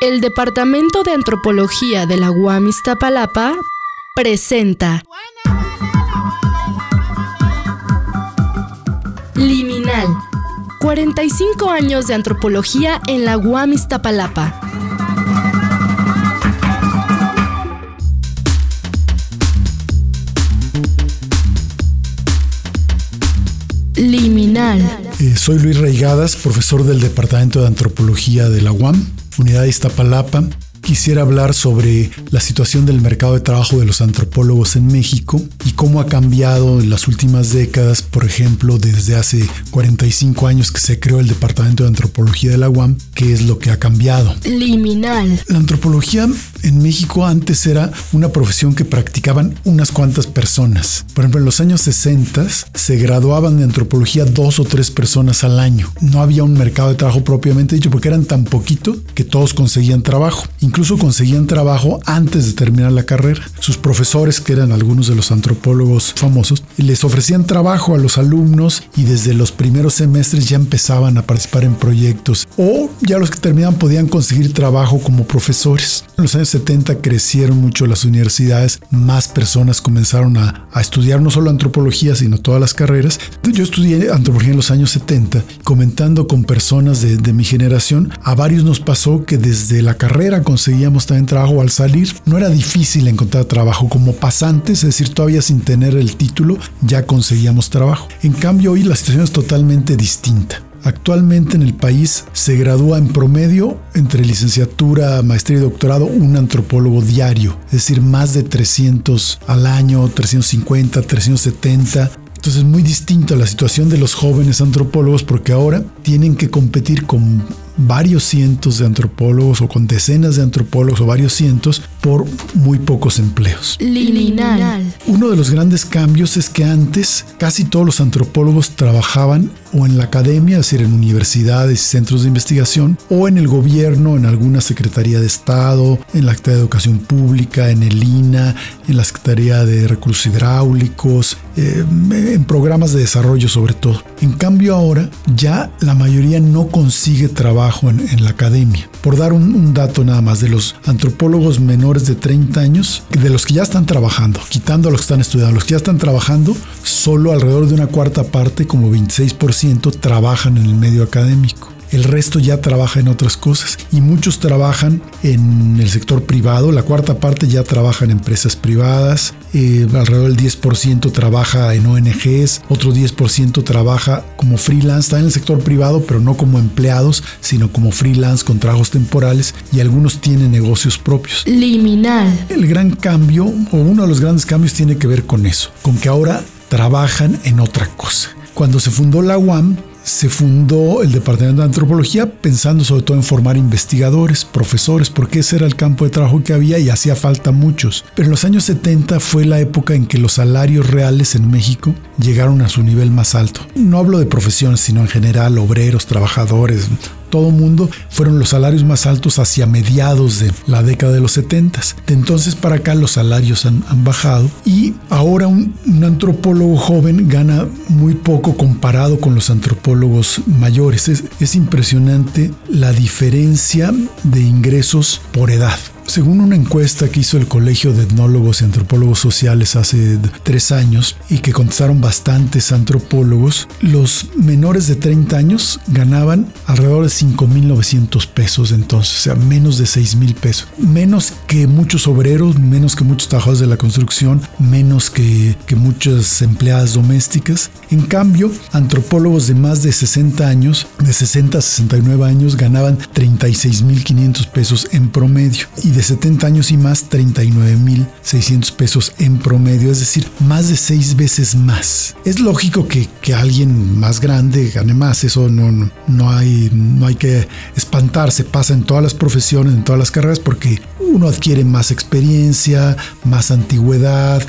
El Departamento de Antropología de la UAM Iztapalapa presenta Liminal. 45 años de antropología en la UAM Iztapalapa. Liminal. Eh, soy Luis Reigadas, profesor del Departamento de Antropología de la UAM, Unidad de Iztapalapa, quisiera hablar sobre la situación del mercado de trabajo de los antropólogos en México y cómo ha cambiado en las últimas décadas, por ejemplo, desde hace 45 años que se creó el Departamento de Antropología de la UAM, qué es lo que ha cambiado. Liminal. La antropología en México antes era una profesión que practicaban unas cuantas personas. Por ejemplo, en los años 60 se graduaban de antropología dos o tres personas al año. No había un mercado de trabajo propiamente dicho porque eran tan poquito que todos conseguían trabajo. Incluso conseguían trabajo antes de terminar la carrera. Sus profesores, que eran algunos de los antropólogos famosos, les ofrecían trabajo a los alumnos y desde los primeros semestres ya empezaban a participar en proyectos. O ya los que terminaban podían conseguir trabajo como profesores. En los años 70 crecieron mucho las universidades, más personas comenzaron a, estudiar no solo antropología, sino todas las carreras. Yo estudié antropología en los años 70, comentando con personas de, de mi generación, a varios nos pasó que desde la carrera conseguíamos también trabajo al salir. No era difícil encontrar trabajo como pasantes, es decir, todavía sin tener el título, ya conseguíamos trabajo. En cambio, hoy la situación es totalmente distinta. Actualmente en el país se gradúa en promedio entre licenciatura, maestría y doctorado un antropólogo diario, es decir, más de 300 al año, 350, 370. Entonces es muy distinta la situación de los jóvenes antropólogos porque ahora tienen que competir con varios cientos de antropólogos o con decenas de antropólogos o varios cientos por muy pocos empleos. Liminal. Uno de los grandes cambios es que antes casi todos los antropólogos trabajaban o en la academia, es decir, en universidades y centros de investigación, o en el gobierno, en alguna Secretaría de Estado, en la Secretaría de Educación Pública, en el INA, en la Secretaría de Recursos Hidráulicos, eh, en programas de desarrollo sobre todo. En cambio ahora ya la mayoría no consigue trabajo en, la academia. Por dar un, un, dato nada más, de los antropólogos menores de 30 años, de los que ya están trabajando, quitando a los que están estudiando, los que ya están trabajando, solo alrededor de una cuarta parte, como 26%, trabajan en el medio académico el resto ya trabaja en otras cosas y muchos trabajan en el sector privado, la cuarta parte ya trabaja en empresas privadas, eh, alrededor del 10% trabaja en ONGs, otro 10% trabaja como freelance, está en el sector privado, pero no como empleados, sino como freelance con trabajos temporales y algunos tienen negocios propios. Liminal. El gran cambio, o uno de los grandes cambios tiene que ver con eso, con que ahora trabajan en otra cosa. Cuando se fundó la UAM, se fundó el Departamento de Antropología pensando sobre todo en formar investigadores, profesores, porque ese era el campo de trabajo que había y hacía falta muchos. Pero en los años 70 fue la época en que los salarios reales en México llegaron a su nivel más alto. No hablo de profesiones, sino en general, obreros, trabajadores, todo mundo, fueron los salarios más altos hacia mediados de la década de los 70. De entonces para acá los salarios han, bajado y ahora un, antropólogo joven gana muy poco comparado con los antropólogos mayores. es impresionante la diferencia de ingresos por edad. Según una encuesta que hizo el Colegio de Etnólogos y Antropólogos Sociales hace tres años y que contestaron bastantes antropólogos, los menores de 30 años ganaban alrededor de 5.900 pesos entonces, o sea, menos de 6.000 pesos. Menos que muchos obreros, menos que muchos trabajadores de la construcción, menos que, que muchas empleadas domésticas. En cambio, antropólogos de más de 60 años, de 60 a 69 años, ganaban 36.500 pesos en promedio. Y de 70 años y más 39.600 pesos en promedio, es decir, más de seis veces más. Es lógico que, que alguien más grande gane más, eso no, no, hay, no hay que espantarse, pasa en todas las profesiones, en todas las carreras, porque uno adquiere más experiencia, más antigüedad,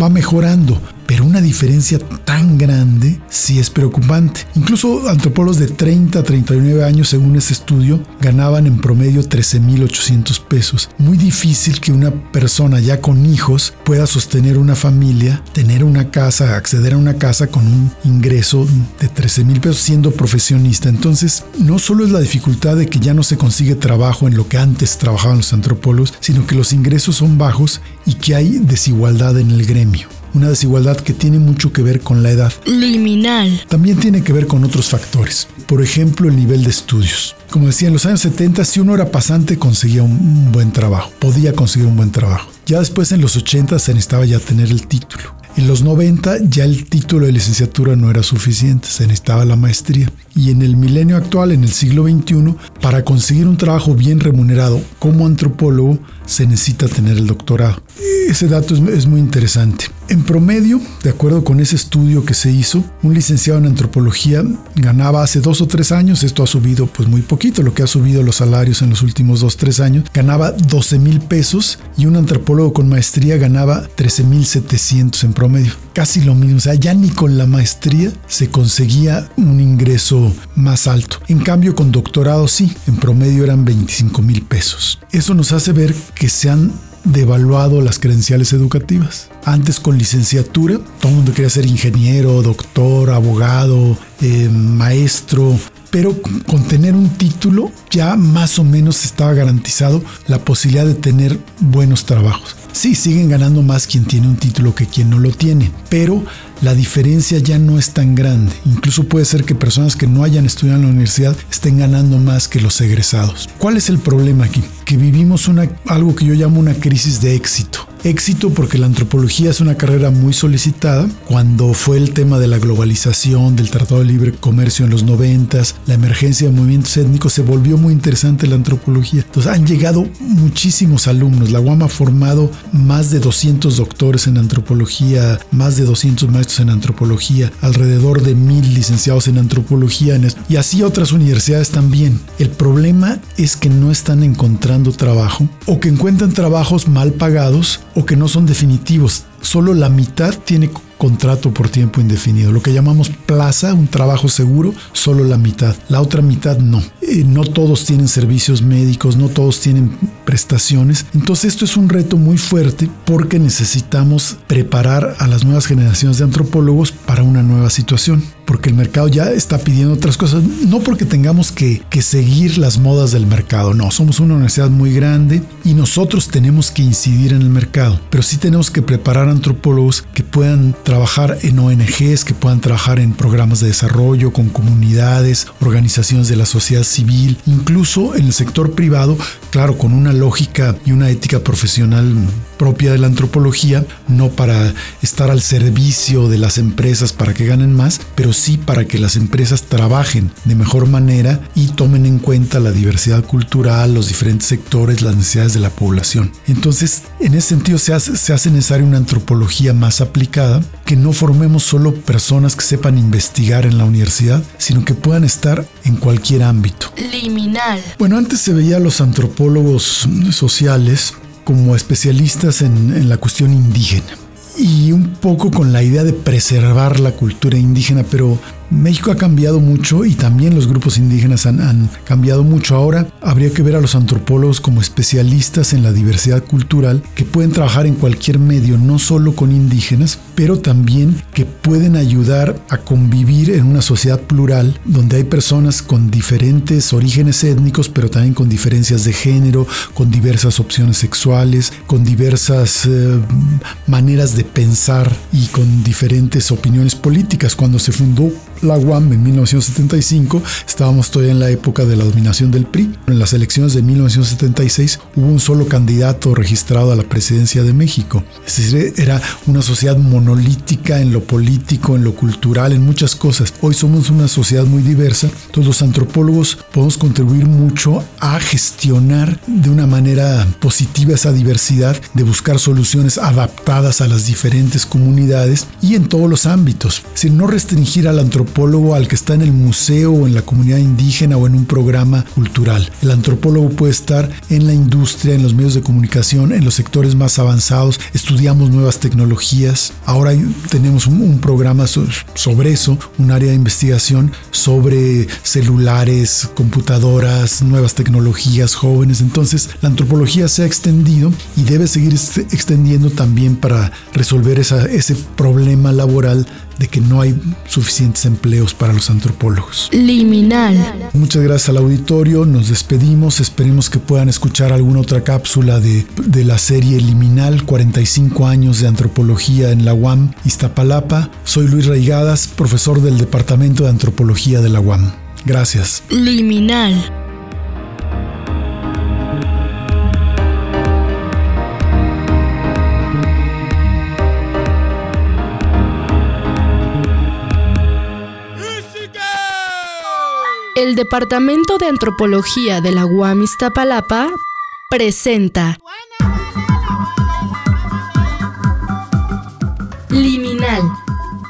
va mejorando, pero una diferencia tan grande sí es preocupante. Incluso antropólogos de 30 a 39 años, según ese estudio, ganaban en promedio 13.800 pesos. Muy difícil que una persona ya con hijos pueda sostener una familia, tener una casa, acceder a una casa con un ingreso de 13 mil pesos siendo profesionista. Entonces, no solo es la dificultad de que ya no se consigue trabajo en lo que antes trabajaban los antropólogos, sino que los ingresos son bajos y que hay desigualdad en el gremio una desigualdad que tiene mucho que ver con la edad. Liminal. También tiene que ver con otros factores. Por ejemplo, el nivel de estudios. Como decía, en los años 70, si uno era pasante, conseguía un buen trabajo, podía conseguir un buen trabajo. Ya después, en los 80, se necesitaba ya tener el título. En los 90 ya el título de licenciatura no era suficiente, se necesitaba la maestría. Y en el milenio actual, en el siglo XXI, para conseguir un trabajo bien remunerado como antropólogo, se necesita tener el doctorado. Ese dato es, muy interesante. En promedio, de acuerdo con ese estudio que se hizo, un licenciado en antropología ganaba hace dos o tres años, esto ha subido pues muy poquito, lo que ha subido los salarios en los últimos dos tres años, ganaba 12 mil pesos y un antropólogo con maestría ganaba 13 mil 700 en promedio. Casi lo mismo, o sea, ya ni con la maestría se conseguía un ingreso más alto. En cambio, con doctorado sí, en promedio eran 25 mil pesos. Eso nos hace ver que se han devaluado las credenciales educativas. Antes con licenciatura, todo el mundo quería ser ingeniero, doctor, abogado, eh, maestro, pero con tener un título ya más o menos estaba garantizado la posibilidad de tener buenos trabajos. Sí, siguen ganando más quien tiene un título que quien no lo tiene, pero la diferencia ya no es tan grande. Incluso puede ser que personas que no hayan estudiado en la universidad estén ganando más que los egresados. ¿Cuál es el problema aquí? Que vivimos una, algo que yo llamo una crisis de éxito. Éxito porque la antropología es una carrera muy solicitada. Cuando fue el tema de la globalización, del Tratado de Libre Comercio en los noventas, la emergencia de movimientos étnicos, se volvió muy interesante la antropología. Entonces han llegado muchísimos alumnos. La UAM ha formado más de 200 doctores en antropología, más de 200 maestros en antropología, alrededor de mil licenciados en antropología y así otras universidades también. El problema es que no están encontrando trabajo o que encuentran trabajos mal pagados o que no son definitivos. Solo la mitad tiene contrato por tiempo indefinido. Lo que llamamos plaza, un trabajo seguro, solo la mitad. La otra mitad no. Eh, no todos tienen servicios médicos, no todos tienen prestaciones. Entonces esto es un reto muy fuerte porque necesitamos preparar a las nuevas generaciones de antropólogos para una nueva situación porque el mercado ya está pidiendo otras cosas, no porque tengamos que, que, seguir las modas del mercado, no, somos una universidad muy grande y nosotros tenemos que incidir en el mercado, pero sí tenemos que preparar antropólogos que puedan trabajar en ONGs, que puedan trabajar en programas de desarrollo, con comunidades, organizaciones de la sociedad civil, incluso en el sector privado, claro, con una lógica y una ética profesional propia de la antropología, no para estar al servicio de las empresas para que ganen más, pero sí para que las empresas trabajen de mejor manera y tomen en cuenta la diversidad cultural, los diferentes sectores, las necesidades de la población. Entonces, en ese sentido se hace, se hace necesaria una antropología más aplicada, que no formemos solo personas que sepan investigar en la universidad, sino que puedan estar en cualquier ámbito. Liminal. Bueno, antes se veía a los antropólogos sociales como especialistas en, la cuestión indígena y un poco con la idea de preservar la cultura indígena, pero México ha cambiado mucho y también los grupos indígenas han, cambiado mucho. Ahora habría que ver a los antropólogos como especialistas en la diversidad cultural que pueden trabajar en cualquier medio, no solo con indígenas, pero también que pueden ayudar a convivir en una sociedad plural donde hay personas con diferentes orígenes étnicos, pero también con diferencias de género, con diversas opciones sexuales, con diversas eh, maneras de pensar y con diferentes opiniones políticas. Cuando se fundó la UAM en 1975, estábamos todavía en la época de la dominación del PRI. En las elecciones de 1976 hubo un solo candidato registrado a la presidencia de México. Es decir, era una sociedad monolítica en lo político, en lo cultural, en muchas cosas. Hoy somos una sociedad muy diversa. Todos los antropólogos podemos contribuir mucho a gestionar de una manera positiva esa diversidad, de buscar soluciones adaptadas a las diferentes comunidades y en todos los ámbitos. sin no restringir al antropólogo antropólogo al que está en el museo o en la comunidad indígena o en un programa cultural. El antropólogo puede estar en la industria, en los medios de comunicación, en los sectores más avanzados, estudiamos nuevas tecnologías. Ahora tenemos un, programa sobre eso, un área de investigación sobre celulares, computadoras, nuevas tecnologías, jóvenes. Entonces, la antropología se ha extendido y debe seguir extendiendo también para resolver ese problema laboral de que no hay suficientes empleos para los antropólogos. Liminal. Muchas gracias al auditorio, nos despedimos, esperemos que puedan escuchar alguna otra cápsula de, de la serie Liminal, 45 años de antropología en la UAM Iztapalapa. Soy Luis Raigadas, profesor del Departamento de Antropología de la UAM. Gracias. Liminal. El Departamento de Antropología de la UAM Iztapalapa presenta Liminal.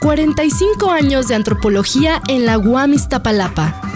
45 años de antropología en la UAM Iztapalapa.